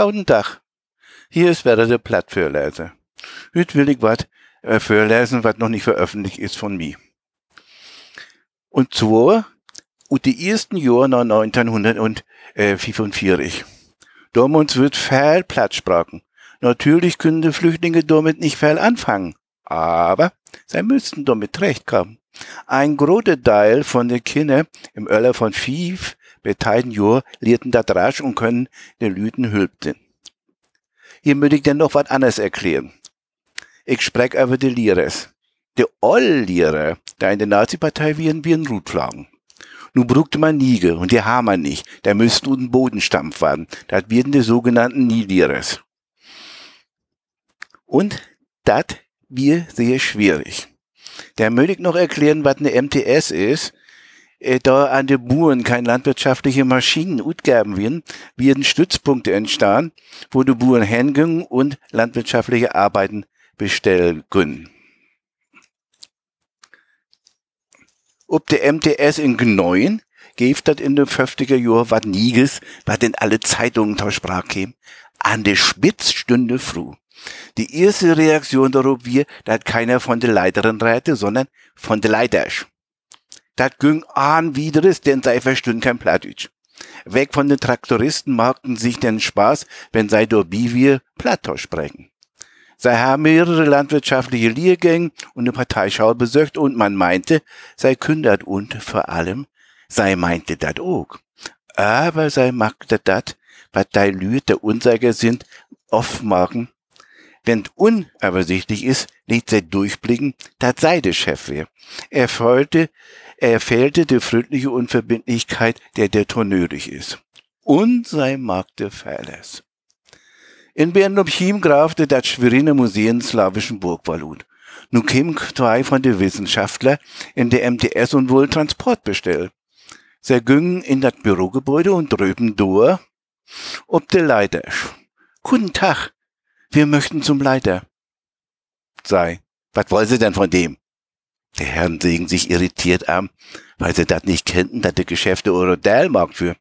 Guten Tag. Hier ist wieder der Plattförleser. Heute will ich was äh, vorlesen, was noch nicht veröffentlicht ist von mir. Und zwar, und die ersten Jahre nach 1945. Damals wird viel Platz sprachen. Natürlich können die Flüchtlinge damit nicht viel anfangen. Aber sie müssten damit zurechtkommen. Ein großer Teil von den Kindern im Öller von fünf beteiligten Jahr lehrten da rasch und können den Lüten hülpten. Hier möchte ich denn noch was anderes erklären. Ich sprech über die Lehrers. Die All-Lehrer, der in der Nazi-Partei wären, wie ein Rutflagen. Nu brugte man Niege und die haben wir nicht. Da müssten un Bodenstampf werden. Das werden die sogenannten Niedlehrers. Und das wir sehr schwierig. Da möchte ich noch erklären, was eine MTS ist. Äh, da an den Buren kein landwirtschaftliche Maschinen utgaben werden, werden Stützpunkte entstehen, wo die Buren hingehen und landwirtschaftliche Arbeiten bestellen können. Ob der MTS in Gneuen gibt das in den 50er Jahren was Nieges, was in alle Zeitungen zur Sprache käme, an der Spitzstunde früh. Die erste Reaktion darauf wir, dass keiner von der Leiterin räte, sondern von der Leiters. Das ging an wiederes, denn sei verstünd kein Plattdeutsch. Weg von den Traktoristen magten sich den Spaß, wenn sei wie wir Plattdeutsch sprechen. Sei haben mehrere landwirtschaftliche Lehrgänge und eine Parteischau besucht und man meinte, sei kündert und vor allem, sei meinte dat auch. Aber sei magte dat, was dei Lüte der Unsager sind, oft machen, wenn unübersichtlich ist, nicht sei durchblicken, dat sei der Chef wär. Er fehlte, er fehlte die freundliche Unverbindlichkeit, der der tonörig ist. Und sei magte Fehles. In Bernobchim grafte das Schweriner Museum slawischen Burgvalut. Nun kämen zwei von den Wissenschaftlern in der MTS und wohl Transport bestellt. Sie gingen in das Bürogebäude und drüben durch, ob der Leiter. Guten Tag, wir möchten zum Leiter. Sei, was wollen Sie denn von dem? Der Herrn sehen sich irritiert an, weil sie das nicht kennten, dass der Geschäfte Orodell mag für.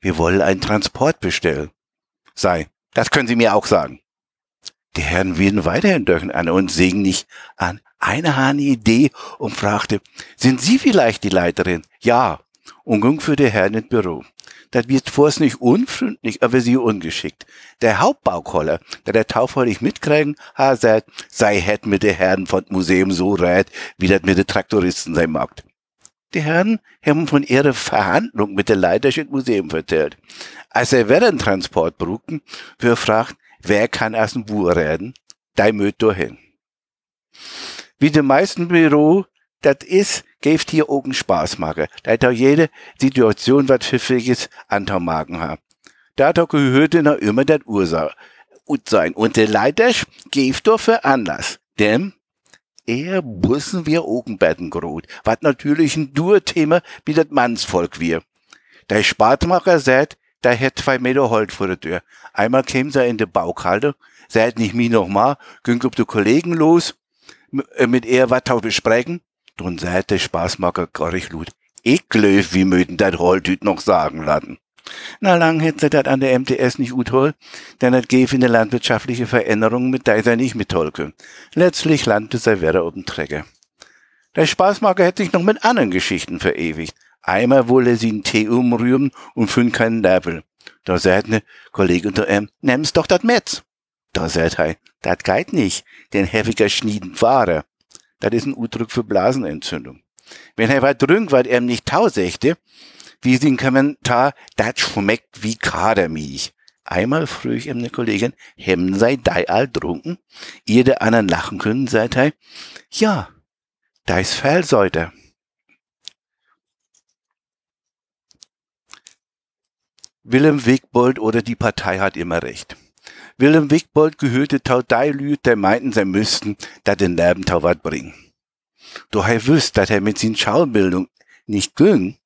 Wir wollen einen Transport bestellen. Sei, das können Sie mir auch sagen. Die Herren werden weiterhin dürfen an und sehen nicht an. Eine eine Idee und fragte, sind Sie vielleicht die Leiterin? Ja. Und ging für die Herren ins Büro. Das wird vor's nicht unfreundlich, aber sie ungeschickt. Der Hauptbaukoller, der der taufheulig mitkriegen, ha sagt, sei het mit den Herren von Museum so rät, wie das mit den Traktoristen sein mag. Die Herren haben von ihrer Verhandlung mit der Leiterschaft Museum vertellt. Als er während Transport brugten, wir fragt, wer kann aus dem Buhr reden? Da möt hin. Wie die meisten Büro, das ist, geeft hier oben Spaß machen. Da hat auch jede Situation was Pfiffiges anzumachen haben. Da hat auch gehört noch immer das Ursache gut sein. Und der Leiter geeft doch für Anlass. Denn er bussen wir Ogenbetten grot, was natürlich ein Dur-Thema wie das Mannsvolk wir. Der Spartmacher sagt, da hätt zwei Meter Holz vor der Tür. Einmal käm sie in de Baukalte, seid nicht mi noch mal, ging ob de Kollegen los, äh, mit er tau besprechen. Drum seid der Spaßmacher gar ich lud. Ich glöf, wie möten dat Holtüt noch sagen lassen. Na lang hätt sie dat an der MTS nicht gut hol, denn dat gäf in der landwirtschaftliche Veränderung mit der sei nicht mit können. Letztlich landete sei wieder oben Träger. Der Spaßmacher hätte sich noch mit anderen Geschichten verewigt. Einmal wolle sie einen Tee umrühren und fünf keinen Level. Da sagt ne Kollege unter ihm, nimm's doch dat Metz. Da sagt er, dat geht nicht, den heftiger Schnieden fahre. Dat is ein Udruck für Blasenentzündung. Wenn er was drüngt, weil er nicht tausächte, wie sie in Kommentar, dat schmeckt wie Kadermilch. Einmal früh ich ihm ne Kollegin, hem sei dei all drunken, ihr der anderen lachen können, seid er, ja, da is Fellsäuter. Willem Wigbold oder die Partei hat immer recht. Willem Wigbold gehörte tau Taudei der meinten, sie müssten da den Leben tau wat bringen. Doch er wüsst, dass er mit sin Schaubildung nicht ging,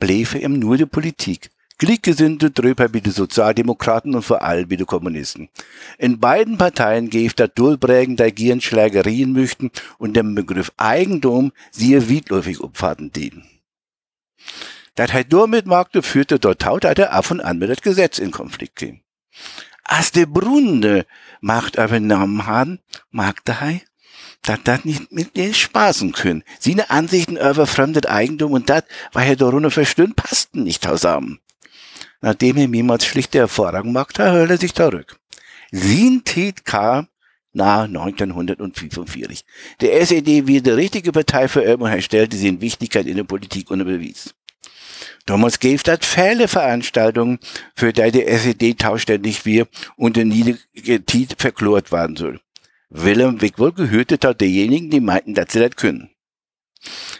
bläfe ihm nur die Politik. Gleichgesinnte drüber wie die Sozialdemokraten und vor allem wie die Kommunisten. In beiden Parteien gäf dat Durchbrägen der Gieren Schlägerien möchten und dem Begriff Eigentum sehr wiedläufig Upfahrten dienen. Dat halt nur mit Markte führte dort taut, dass er ab und an mit das Gesetz in Konflikt ging. Als der Brunde Macht übernommen haben, mag daheim, dass das nicht mit dir spaßen können. Seine Ansichten über fremdes Eigentum und das, was er darunter verstehen, passten nicht zusammen. Nachdem er niemals schlichte Erfahrung macht, erhöht er sich zurück. Sin Tit kam nach 1945. Der SED wird die richtige Partei für ihn und er stellte sie in Wichtigkeit in der Politik unter Beweis. Damals gab das viele Veranstaltungen, für die der SED tauständig wir und der niedrige Tit verklort werden soll. Willem Wigwohl gehörte zu derjenigen, die meinten, dass sie das können.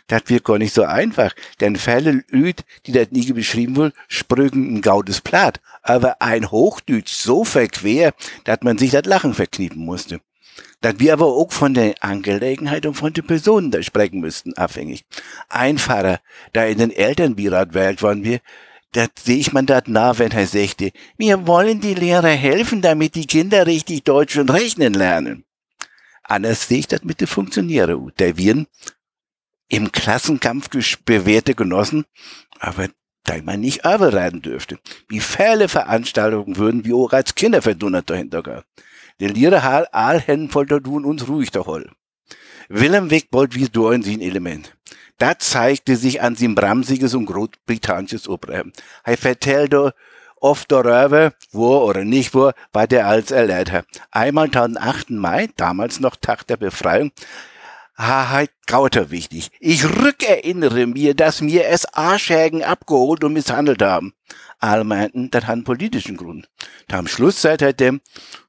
Das wird gar nicht so einfach, denn viele Leute, die das nie beschrieben wollen, sprügen ein gaudes Platt, aber ein Hochdeutsch so verquer, dass man sich das Lachen verkniepen musste. Dass wir aber auch von der Angelegenheit und von den Personen da sprechen müssten, abhängig. Einfacher, da in den Elternbeirat wählt worden wir, da sehe ich man das nah, wenn er sagte, wir wollen die Lehrer helfen, damit die Kinder richtig Deutsch und rechnen lernen. Anders sehe ich das mit den Funktionären, der wir im Klassenkampf bewährte Genossen, aber da man nicht überreiten dürfte. Wie viele Veranstaltungen würden wir auch als Kinder verdunnert dahinter gehen. Der Lehrer Hal all hen voll tun uns ruhig doch hol. Willem Wegbold wie du in sein Element. Da zeigte sich an sein bramsiges und großbritannisches Obrem. Er vertellte oft darüber, wo oder nicht wo, was er als erlebt hat. Einmal am 8. Mai, damals noch Tag der Befreiung, Haheit Gauter wichtig. Ich rückerinnere mir, dass mir es Arschägen abgeholt und misshandelt haben. Alle meinten, das hat einen politischen Grund. Da am Schluss seid er dem,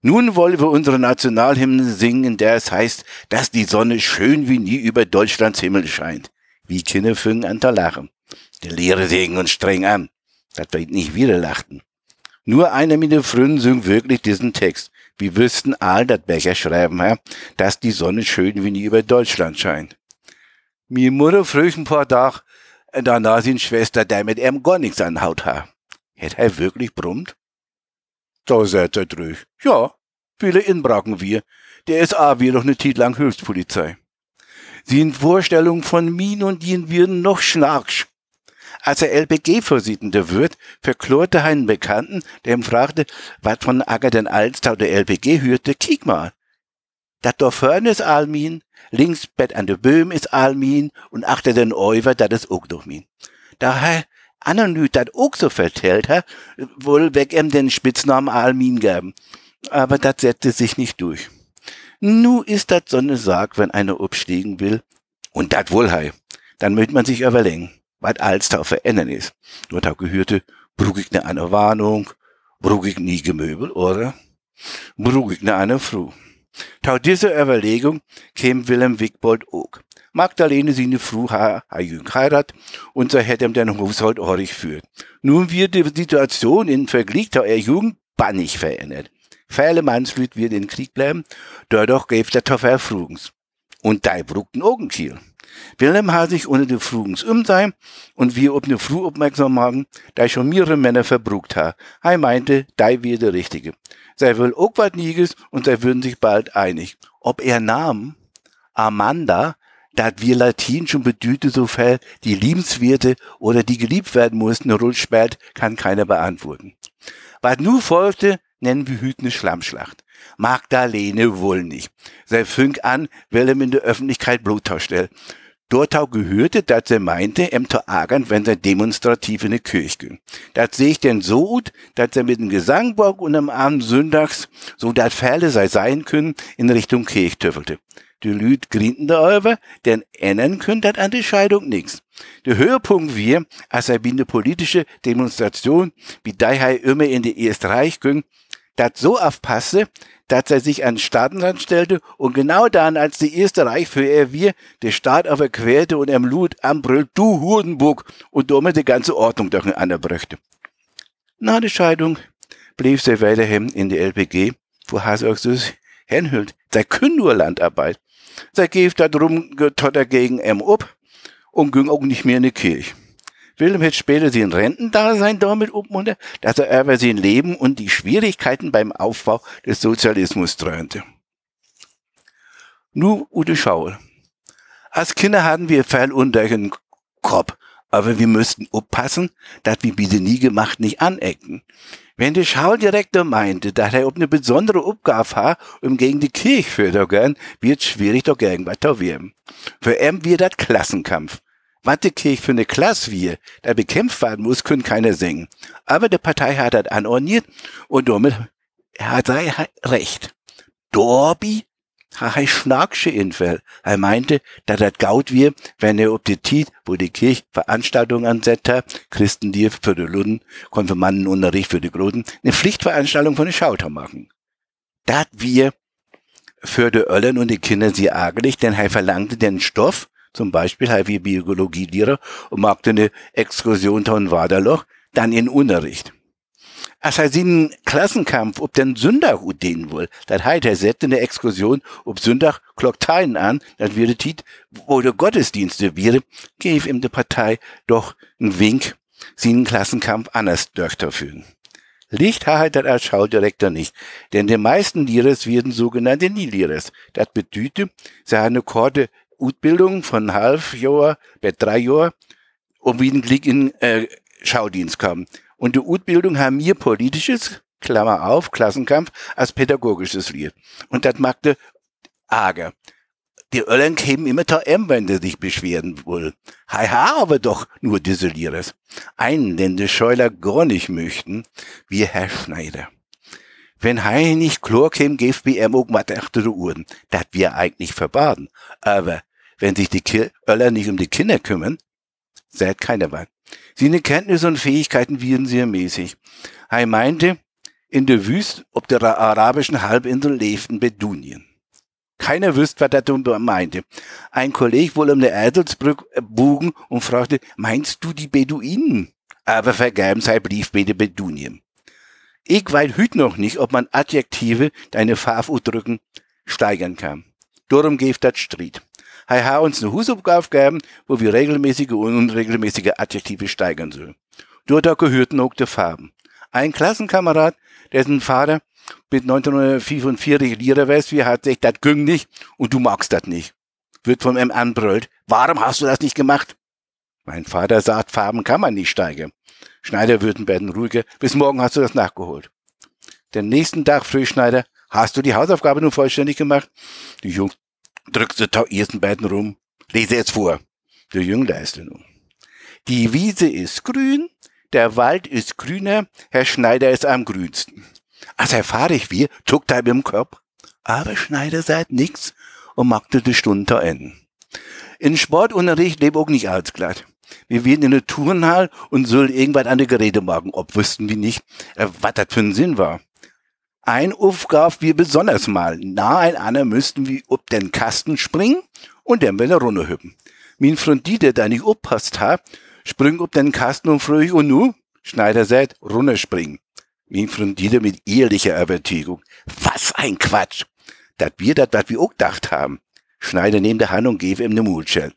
nun wollen wir unsere Nationalhymne singen, in der es heißt, dass die Sonne schön wie nie über Deutschlands Himmel scheint. Wie Kinder fingen an zu lachen. Der Lehrer singen uns streng an, dass wir nicht wieder lachten. Nur einer mit den Frühen singt wirklich diesen Text. Wir wüssten all, dat Becher schreiben, ja, dass die Sonne schön wie nie über Deutschland scheint. Mir Mutter früh ein paar Tag, danach sind Schwester, der mit ihm gar nichts an Haut. Hätt er wirklich brummt? Da seid ihr drüch. Ja, viele inbracken wir. Der SA wird doch ne Tit lang Hilfspolizei. Sie in Vorstellung von min und dien würden noch schnarksch. Als er LPG-Vorsitzender wird, verklorte einen Bekannten, der ihm fragte, was von Acker denn Alstau der LPG hörte, kiek mal. Dat da vorne ist Almin, links Bett an der Böhm ist Almin und achter den Euver, dat ist auch doch min. Daher Anonyd dat auch so vertellt hat, wohl weg ihm den Spitznamen Almin gaben. Aber dat setzte sich nicht durch. Nu ist dat so ne Sag, wenn einer abstiegen will. Und dat wohl hei. Dann möcht man sich überlegen was alles da verändern ist. Dort auch gehörte, brug ich ne eine Warnung, brug ich nie Gemöbel, oder? Brug ich ne eine Frau. Tau dieser Überlegung käm Willem Wigbold auch. Magdalene seine Frau ha, ha jüng heirat und so hätte ihm den Haushalt orig führt. Nun wird die Situation in Vergleich zu er Jugend bannig verändert. Viele Mannslüt wird in Krieg bleiben, dadurch gäbe der Toffer Frugens. Und da brugten Augenkiel. Wilhelm hat sich unter den Frugens umsehen und wir ob ne Fru aufmerksam machen, da schon mehrere Männer verbrucht ha. Er meinte, da wir der Richtige. Sei will auch wat Nieges und sei würden sich bald einig. Ob er nahm Amanda, dat wir Latin schon bedühte so viel, die liebenswerte oder die geliebt werden mussten, Rull spät, kann keiner beantworten. Was nu folgte, nennen wir hüt ne Schlammschlacht. Magdalene wohl nicht. Sei fünk an, Willem in der Öffentlichkeit Bluttausch stellt. Dort auch gehörte, dass er meinte, em zu ärgern, wenn er demonstrativ in die Kirche ging. Das sehe ich denn so gut, dass er mit dem Gesangbock und am Abend Sündags, so dat Fälle sei sein können, in Richtung Kirche töffelte. Die Lüd grinten darüber, denn ändern können dat an die Scheidung nix. Der Höhepunkt wir, als er wie eine politische Demonstration, wie daher immer in die Erste Reich ging, dat so aufpasste, dass er sich an den Staatenrand stellte und genau dann, als die erste Reich für er wir, der Staat aber quälte und er lud anbrüllt, du Hurenburg, und damit die ganze Ordnung durcheinander brächte. Nach der Scheidung blieb sie weiterhin in die LPG, wo Hase auch so hinhüllt. Sei künn nur Landarbeit. Sei gibt da drum getotter gegen M up und ging auch nicht mehr in die Kirche. Wilhelm hätte später sein Rentendasein damit ummunter, dass er über sein Leben und die Schwierigkeiten beim Aufbau des Sozialismus träumte. Nur Ute Schaul. Als Kinder hatten wir Pfeil unter den Kopf. Aber wir müssten aufpassen, dass wir diese nie gemacht nicht anecken. Wenn der Schaudirektor meinte, dass er ob eine besondere Aufgabe hat, um gegen die Kirche fördern, wird schwierig doch irgendwas da werden. Für ihn wird das Klassenkampf. Kirche für eine Klasse wir, da bekämpft werden muss, können keiner singen. Aber die Partei hat das anordniert und damit hat er recht. Dorbi ha er schnacksche Infel. Er meinte, dass das gaut wir, wenn er ob die Tiet, wo die Kirche Veranstaltungen ansetzt hat, Christendier für die Luden, Konfirmandenunterricht für die Groten, eine Pflichtveranstaltung von den Schauter machen. Dat wir für die Öllen und die Kinder sie ärgerlich, denn er verlangte den Stoff, zum Beispiel halt wie Biologielehrer und machte eine Exkursion von Waderloch, dann in Unterricht. Als er den Klassenkampf ob den Sonntag udehnen will, das heißt, er setzt in der Exkursion ob Sonntag Glockteien an, das wäre Tit, wo der Gottesdienste wäre, gebe ihm die Partei doch einen Wink, sie den Klassenkampf anders durchzuführen. Licht hat das als Schaudirektor nicht, denn die meisten Lehrers werden sogenannte Nielehrers. Das bedeutet, sie haben eine korte Utbildung von halb Jahr bis drei Jahr, um wieder in äh, Schaudienst kommen. Und die Utbildung haben wir politisches, Klammer auf, Klassenkampf, als pädagogisches Lied. Und das magte arger. Die Öllern kämen immer da M, wenn sie sich beschweren wollen. Haha, aber doch nur diese Lieres. Einen, den die Scheuler gar nicht möchten, wie Herr Schneider. Wenn Hei nicht käme, gäbe wie er auch mal Uhren. Das wir eigentlich verbaden. Aber wenn sich die Öller nicht um die Kinder kümmern, seid keiner weit. Seine Kenntnisse und Fähigkeiten wären sehr mäßig. Er meinte, in der Wüste ob der arabischen Halbinsel lebten Bedunien. Keiner wüsste, was er meinte. Ein Kollege wohl um der Erdelsbrücke bogen und fragte, meinst du die Beduinen? Aber vergaben sei Briefbede Bedunien. Ich weiß hüt noch nicht, ob man Adjektive, deine Farbausdrücken, steigern kann. Darum geht das Streit. Er hat uns eine Hausaufgabe gegeben, wo wir regelmäßige und unregelmäßige Adjektive steigern sollen. Dort gehörten auch die Farben. Ein Klassenkamerad, dessen Vater mit 1945 Lehrer weiß, wie hat sich das ging nicht und du magst das nicht. Wird von ihm anbrüllt. Warum hast du das nicht gemacht? Mein Vater sagt, Farben kann man nicht steigern. Schneider würden werden ruhiger. Bis morgen hast du das nachgeholt. Den nächsten Tag früh Schneider, hast du die Hausaufgabe nun vollständig gemacht? Die Jungs drückt die ersten beiden rum. Lese jetzt vor. Der Jüngler ist nun. Die Wiese ist grün, der Wald ist grüner, Herr Schneider ist am grünsten. Als erfahre ich wie, zuckt er dem Kopf. Aber Schneider sagt nix und machte die Stunde enden. In Sportunterricht lebe auch nicht alles glatt. Wir werden in der Turnhall und sollen irgendwann an der Geräte machen, ob wüssten wir nicht, äh, was das für ein Sinn war. Ein Aufgabe wir besonders mal. Na, ein einer müssten wir ob den Kasten springen und dann will er runterhüppen. Min Freund, die, der da nicht oppasst hat, springt ob den Kasten und fröhlich und nu, Schneider sagt, runterspringen. Min Freund, die, mit ehrlicher Überzeugung. Was ein Quatsch. Dat wir dat, was wir auch gedacht haben. Schneider nehmt der Hand und gebe ihm ne Mulschell.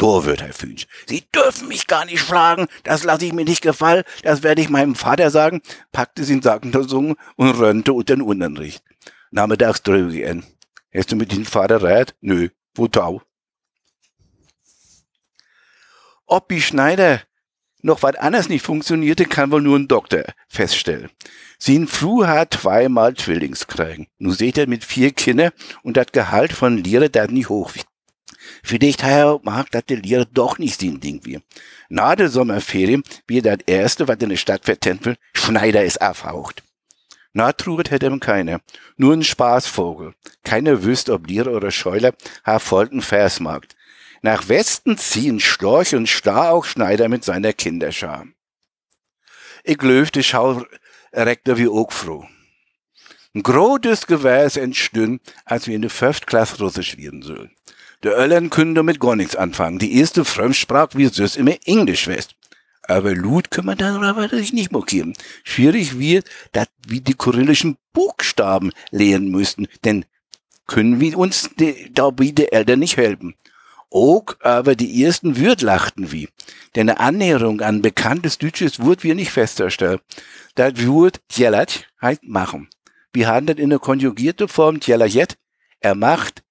Wird Herr Fünsch. Sie dürfen mich gar nicht fragen, das lasse ich mir nicht gefallen, das werde ich meinem Vater sagen, packte sie in Sackentasung und rönnte unter den Unterricht. Nachmittags drüge ihn. Hast du mit dem Vater red? Nö, wo tau? Ob die Schneider noch was anderes nicht funktionierte, kann wohl nur ein Doktor feststellen. Sie in Fru hat zweimal Zwillingskriegen. Nun seht ihr mit vier Kindern und das Gehalt von Lehrer das nicht hoch Vielleicht mag das der Lehrer doch nicht sein Ding wie. Na der Sommerferien wie das erste, was in der Stadt wird, Schneider ist aufhaucht. Na, truget hätte ihm keiner. Nur ein Spaßvogel. Keiner wüsste, ob Lehrer oder Scheuler ha folgten Versmarkt. Nach Westen ziehen Storch und Star auch Schneider mit seiner Kinderschar. Ich löfte Schaurektor wie auch froh. Ein großes Gewährs entstünn, als wir in der Fünftklasse Russisch werden sollen. Der Öllern können damit gar nichts anfangen. Die erste Fremdsprache wie es immer Englisch west. Aber Lut können wir darüber sich nicht mokieren. Schwierig wird, dass wir die kyrillischen Buchstaben lehren müssten, denn können wir uns die, da wie die Eltern nicht helfen. Auch aber die ersten Würd lachten wie. Denn eine Annäherung an bekanntes deutsches Wort wir nicht feststellen. Das Wort tjelat heißt machen. Wir haben das in der konjugierte Form tjelajet. Er macht,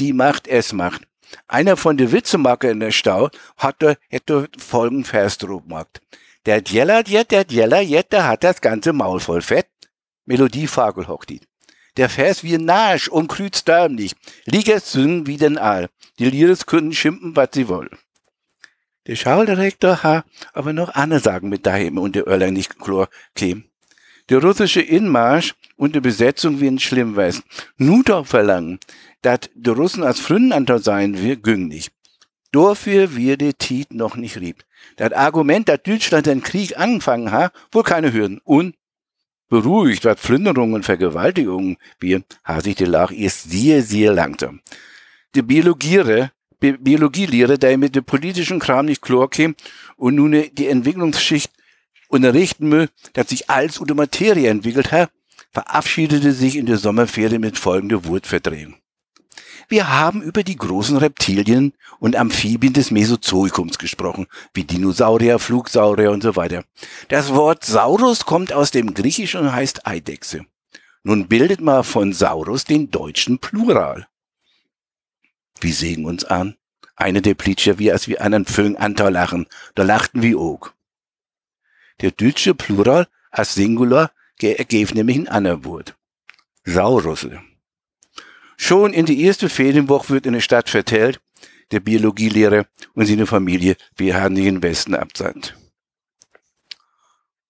die macht, es macht. Einer von den Witzemacher in der Stau hat da, hätte folgenden Vers drauf gemacht. Der Djeller, jet, der Djeller, jet, der hat das ganze Maul voll Fett. Melodie Fagelhochlied. Der Vers wie Nasch und krüz dämlich. Liegers singen wie den Aal. Die Lieres können schimpfen, was sie wollen. Der Schaudirektor hat aber noch andere Sagen mit daheim und der Örler nicht chlor käm. Der russische Inmarsch und die Besetzung wie ein Schlimmwest. Nur doch verlangen, dass die Russen als Fründenanteil sein wir güng nicht. Dafür wird die Tiet noch nicht rieb. Das Argument, dass Deutschland den Krieg angefangen hat, wohl keine Hürden. Und beruhigt, was Plünderungen und Vergewaltigungen wir, hat sich die Lach erst sehr, sehr langsam. Die Biologiere, Bi Biologielehre, der mit dem politischen Kram nicht klar käme und nun die Entwicklungsschicht unterrichten will, dass sich alles unter Materie entwickelt hat, verabschiedete sich in der Sommerferien mit folgender Wortverdrehung. Wir haben über die großen Reptilien und Amphibien des Mesozoikums gesprochen, wie Dinosaurier, Flugsaurier und so weiter. Das Wort Saurus kommt aus dem Griechischen und heißt Eidechse. Nun bildet mal von Saurus den deutschen Plural. Wir sehen uns an. Eine der Plitscher wie als wir einen Föhn Anteil lachen. Da lachten wir auch. Der deutsche Plural als Singular ergeben nämlich ein anderes Wort. Saurusse. Schon in die erste Ferienwoche wird in der Stadt vertellt, der Biologielehrer und seine Familie, wir haben den Westen absandt.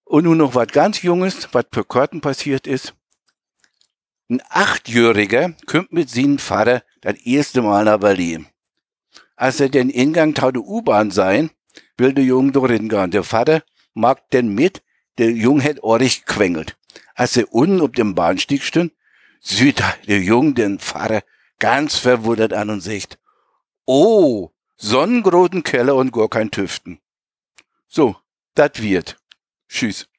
Und nun noch was ganz Junges, was per Korten passiert ist. Ein Achtjähriger kommt mit seinem Vater das erste Mal nach Berlin. Als er den Ingang tau der U-Bahn sein, will der Junge drin gehen. Der Vater mag denn mit, der Junge hat ordentlich quengelt. Als er unten auf dem Bahnstieg stund, sieht der Junge den Pfarrer ganz verwundert an und sagt, oh, sonnengroten Keller und gar kein Tüften. So, dat wird. Tschüss.